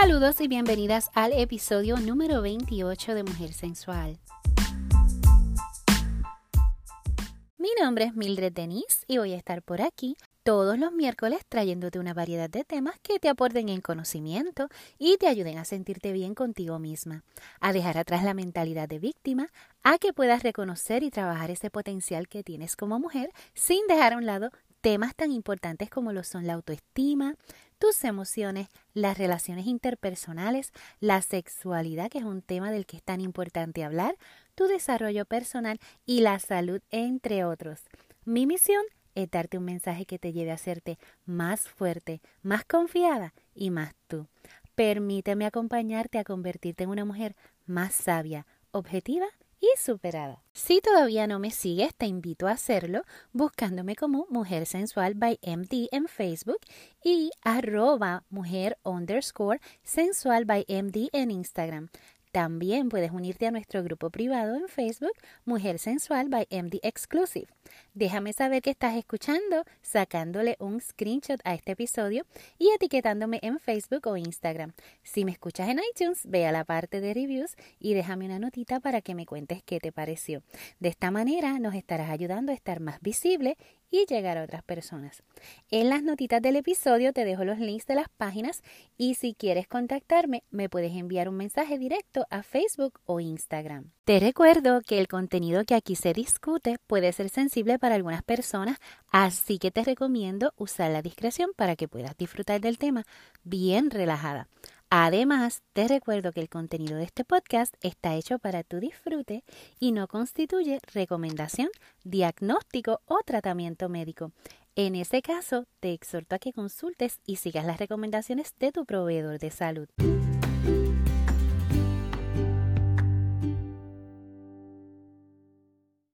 Saludos y bienvenidas al episodio número 28 de Mujer Sensual. Mi nombre es Mildred Denise y voy a estar por aquí todos los miércoles trayéndote una variedad de temas que te aporten en conocimiento y te ayuden a sentirte bien contigo misma, a dejar atrás la mentalidad de víctima, a que puedas reconocer y trabajar ese potencial que tienes como mujer sin dejar a un lado temas tan importantes como lo son la autoestima, tus emociones, las relaciones interpersonales, la sexualidad, que es un tema del que es tan importante hablar, tu desarrollo personal y la salud, entre otros. Mi misión es darte un mensaje que te lleve a hacerte más fuerte, más confiada y más tú. Permíteme acompañarte a convertirte en una mujer más sabia, objetiva superada. Si todavía no me sigues, te invito a hacerlo buscándome como Mujer Sensual by MD en Facebook y arroba mujer underscore sensual by MD en Instagram. También puedes unirte a nuestro grupo privado en Facebook, Mujer Sensual by MD Exclusive. Déjame saber que estás escuchando, sacándole un screenshot a este episodio y etiquetándome en Facebook o Instagram. Si me escuchas en iTunes, ve a la parte de reviews y déjame una notita para que me cuentes qué te pareció. De esta manera nos estarás ayudando a estar más visible y llegar a otras personas. En las notitas del episodio te dejo los links de las páginas y si quieres contactarme me puedes enviar un mensaje directo a Facebook o Instagram. Te recuerdo que el contenido que aquí se discute puede ser sensible para algunas personas, así que te recomiendo usar la discreción para que puedas disfrutar del tema bien relajada. Además, te recuerdo que el contenido de este podcast está hecho para tu disfrute y no constituye recomendación, diagnóstico o tratamiento médico. En ese caso, te exhorto a que consultes y sigas las recomendaciones de tu proveedor de salud.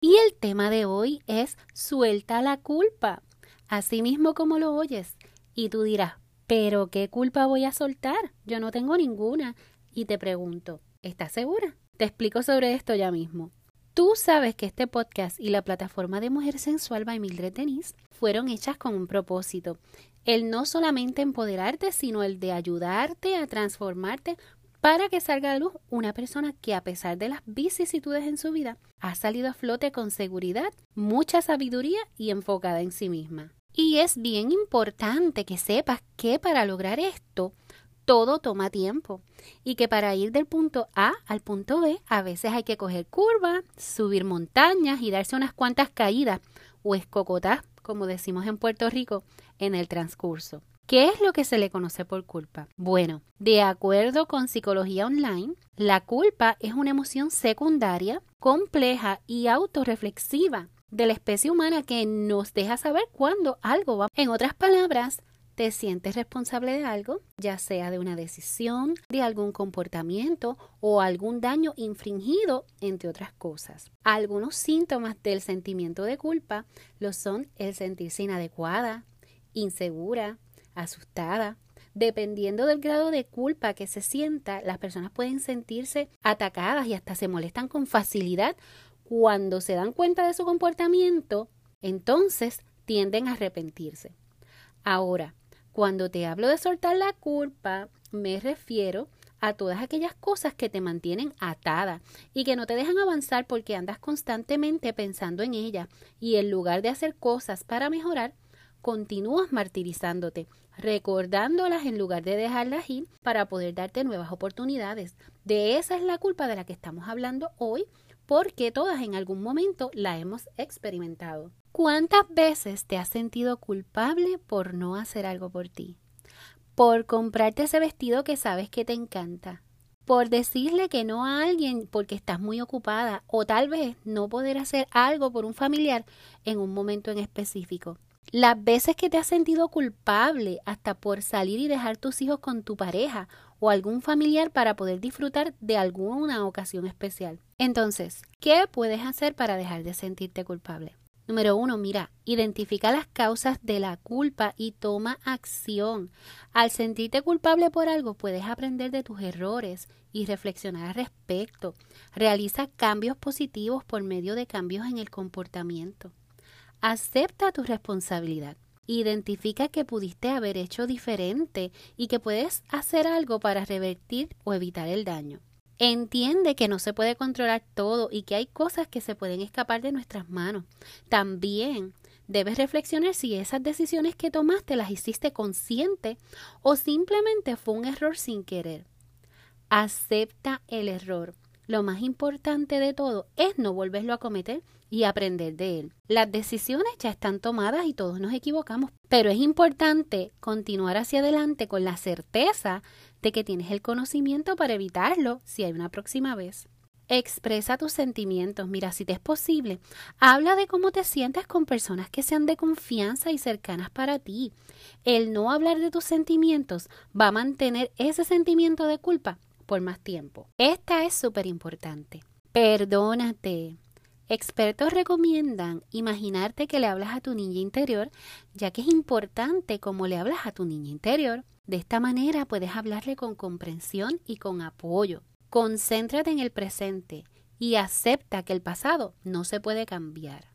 Y el tema de hoy es suelta la culpa, así mismo como lo oyes. Y tú dirás, pero ¿qué culpa voy a soltar? Yo no tengo ninguna. Y te pregunto, ¿estás segura? Te explico sobre esto ya mismo. Tú sabes que este podcast y la plataforma de Mujer Sensual by Mildred Denise fueron hechas con un propósito. El no solamente empoderarte, sino el de ayudarte a transformarte para que salga a luz una persona que a pesar de las vicisitudes en su vida ha salido a flote con seguridad, mucha sabiduría y enfocada en sí misma. Y es bien importante que sepas que para lograr esto, todo toma tiempo y que para ir del punto A al punto B a veces hay que coger curvas, subir montañas y darse unas cuantas caídas o escocotas, como decimos en Puerto Rico, en el transcurso. ¿Qué es lo que se le conoce por culpa? Bueno, de acuerdo con Psicología Online, la culpa es una emoción secundaria, compleja y autorreflexiva de la especie humana que nos deja saber cuándo algo va. En otras palabras, te sientes responsable de algo, ya sea de una decisión, de algún comportamiento o algún daño infringido, entre otras cosas. Algunos síntomas del sentimiento de culpa lo son el sentirse inadecuada, insegura, asustada. Dependiendo del grado de culpa que se sienta, las personas pueden sentirse atacadas y hasta se molestan con facilidad cuando se dan cuenta de su comportamiento, entonces tienden a arrepentirse. Ahora, cuando te hablo de soltar la culpa, me refiero a todas aquellas cosas que te mantienen atada y que no te dejan avanzar porque andas constantemente pensando en ella y en lugar de hacer cosas para mejorar, continúas martirizándote, recordándolas en lugar de dejarlas ir para poder darte nuevas oportunidades. De esa es la culpa de la que estamos hablando hoy porque todas en algún momento la hemos experimentado. ¿Cuántas veces te has sentido culpable por no hacer algo por ti? Por comprarte ese vestido que sabes que te encanta. Por decirle que no a alguien porque estás muy ocupada o tal vez no poder hacer algo por un familiar en un momento en específico. Las veces que te has sentido culpable hasta por salir y dejar tus hijos con tu pareja o algún familiar para poder disfrutar de alguna ocasión especial. Entonces, ¿qué puedes hacer para dejar de sentirte culpable? Número uno, mira, identifica las causas de la culpa y toma acción. Al sentirte culpable por algo, puedes aprender de tus errores y reflexionar al respecto. Realiza cambios positivos por medio de cambios en el comportamiento. Acepta tu responsabilidad. Identifica que pudiste haber hecho diferente y que puedes hacer algo para revertir o evitar el daño. Entiende que no se puede controlar todo y que hay cosas que se pueden escapar de nuestras manos. También debes reflexionar si esas decisiones que tomaste las hiciste consciente o simplemente fue un error sin querer. Acepta el error. Lo más importante de todo es no volverlo a cometer y aprender de él. Las decisiones ya están tomadas y todos nos equivocamos, pero es importante continuar hacia adelante con la certeza de que tienes el conocimiento para evitarlo si hay una próxima vez. Expresa tus sentimientos. Mira, si te es posible, habla de cómo te sientes con personas que sean de confianza y cercanas para ti. El no hablar de tus sentimientos va a mantener ese sentimiento de culpa por más tiempo. Esta es súper importante. Perdónate. Expertos recomiendan imaginarte que le hablas a tu niña interior, ya que es importante cómo le hablas a tu niña interior. De esta manera puedes hablarle con comprensión y con apoyo. Concéntrate en el presente y acepta que el pasado no se puede cambiar.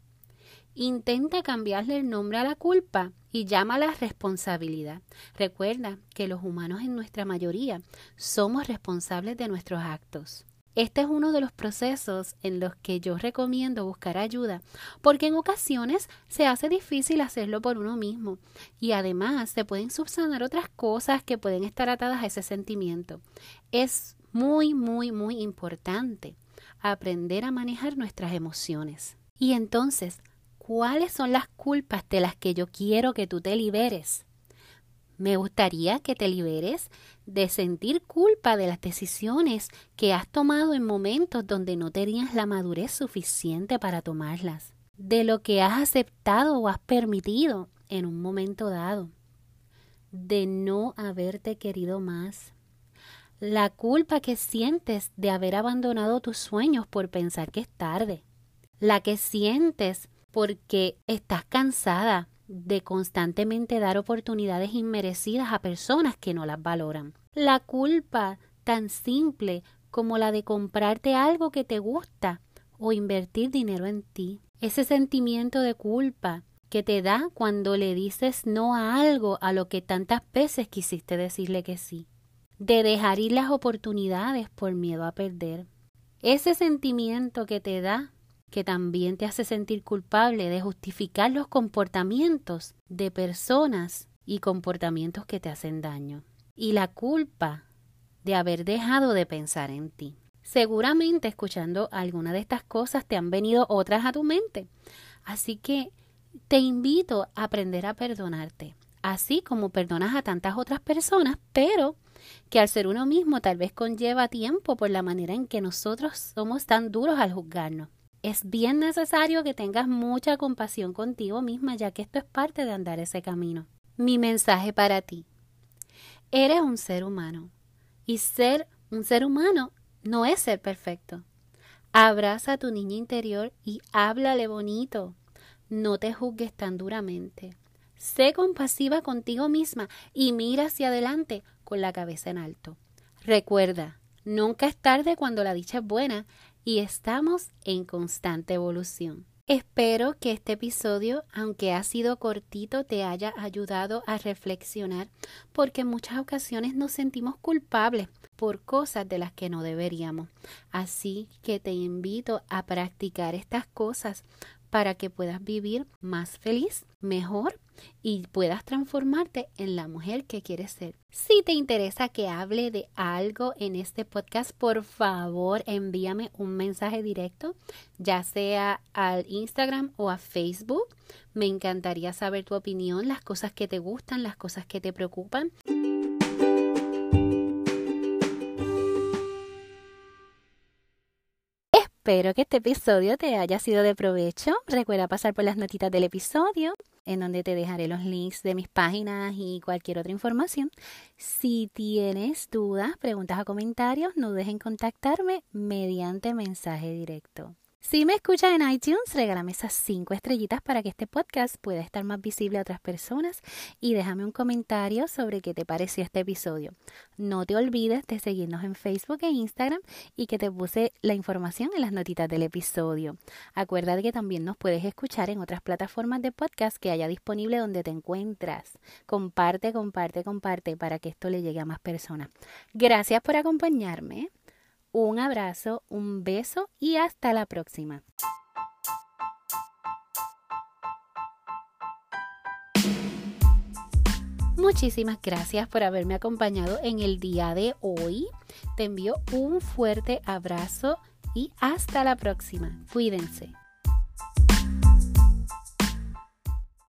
Intenta cambiarle el nombre a la culpa y llámala responsabilidad. Recuerda que los humanos en nuestra mayoría somos responsables de nuestros actos. Este es uno de los procesos en los que yo recomiendo buscar ayuda, porque en ocasiones se hace difícil hacerlo por uno mismo y además se pueden subsanar otras cosas que pueden estar atadas a ese sentimiento. Es muy, muy, muy importante aprender a manejar nuestras emociones. Y entonces, ¿cuáles son las culpas de las que yo quiero que tú te liberes? Me gustaría que te liberes de sentir culpa de las decisiones que has tomado en momentos donde no tenías la madurez suficiente para tomarlas, de lo que has aceptado o has permitido en un momento dado, de no haberte querido más, la culpa que sientes de haber abandonado tus sueños por pensar que es tarde, la que sientes porque estás cansada de constantemente dar oportunidades inmerecidas a personas que no las valoran. La culpa tan simple como la de comprarte algo que te gusta o invertir dinero en ti. Ese sentimiento de culpa que te da cuando le dices no a algo a lo que tantas veces quisiste decirle que sí. De dejar ir las oportunidades por miedo a perder. Ese sentimiento que te da que también te hace sentir culpable de justificar los comportamientos de personas y comportamientos que te hacen daño. Y la culpa de haber dejado de pensar en ti. Seguramente escuchando alguna de estas cosas te han venido otras a tu mente. Así que te invito a aprender a perdonarte, así como perdonas a tantas otras personas, pero que al ser uno mismo tal vez conlleva tiempo por la manera en que nosotros somos tan duros al juzgarnos es bien necesario que tengas mucha compasión contigo misma, ya que esto es parte de andar ese camino. Mi mensaje para ti. Eres un ser humano y ser un ser humano no es ser perfecto. Abraza a tu niña interior y háblale bonito. No te juzgues tan duramente. Sé compasiva contigo misma y mira hacia adelante con la cabeza en alto. Recuerda, nunca es tarde cuando la dicha es buena y estamos en constante evolución. Espero que este episodio, aunque ha sido cortito, te haya ayudado a reflexionar, porque en muchas ocasiones nos sentimos culpables por cosas de las que no deberíamos. Así que te invito a practicar estas cosas para que puedas vivir más feliz, mejor y puedas transformarte en la mujer que quieres ser. Si te interesa que hable de algo en este podcast, por favor envíame un mensaje directo, ya sea al Instagram o a Facebook. Me encantaría saber tu opinión, las cosas que te gustan, las cosas que te preocupan. Espero que este episodio te haya sido de provecho. Recuerda pasar por las notitas del episodio, en donde te dejaré los links de mis páginas y cualquier otra información. Si tienes dudas, preguntas o comentarios, no dejen contactarme mediante mensaje directo. Si me escuchas en iTunes, regálame esas cinco estrellitas para que este podcast pueda estar más visible a otras personas y déjame un comentario sobre qué te pareció este episodio. No te olvides de seguirnos en Facebook e Instagram y que te puse la información en las notitas del episodio. Acuérdate que también nos puedes escuchar en otras plataformas de podcast que haya disponible donde te encuentras. Comparte, comparte, comparte para que esto le llegue a más personas. Gracias por acompañarme. Un abrazo, un beso y hasta la próxima. Muchísimas gracias por haberme acompañado en el día de hoy. Te envío un fuerte abrazo y hasta la próxima. Cuídense.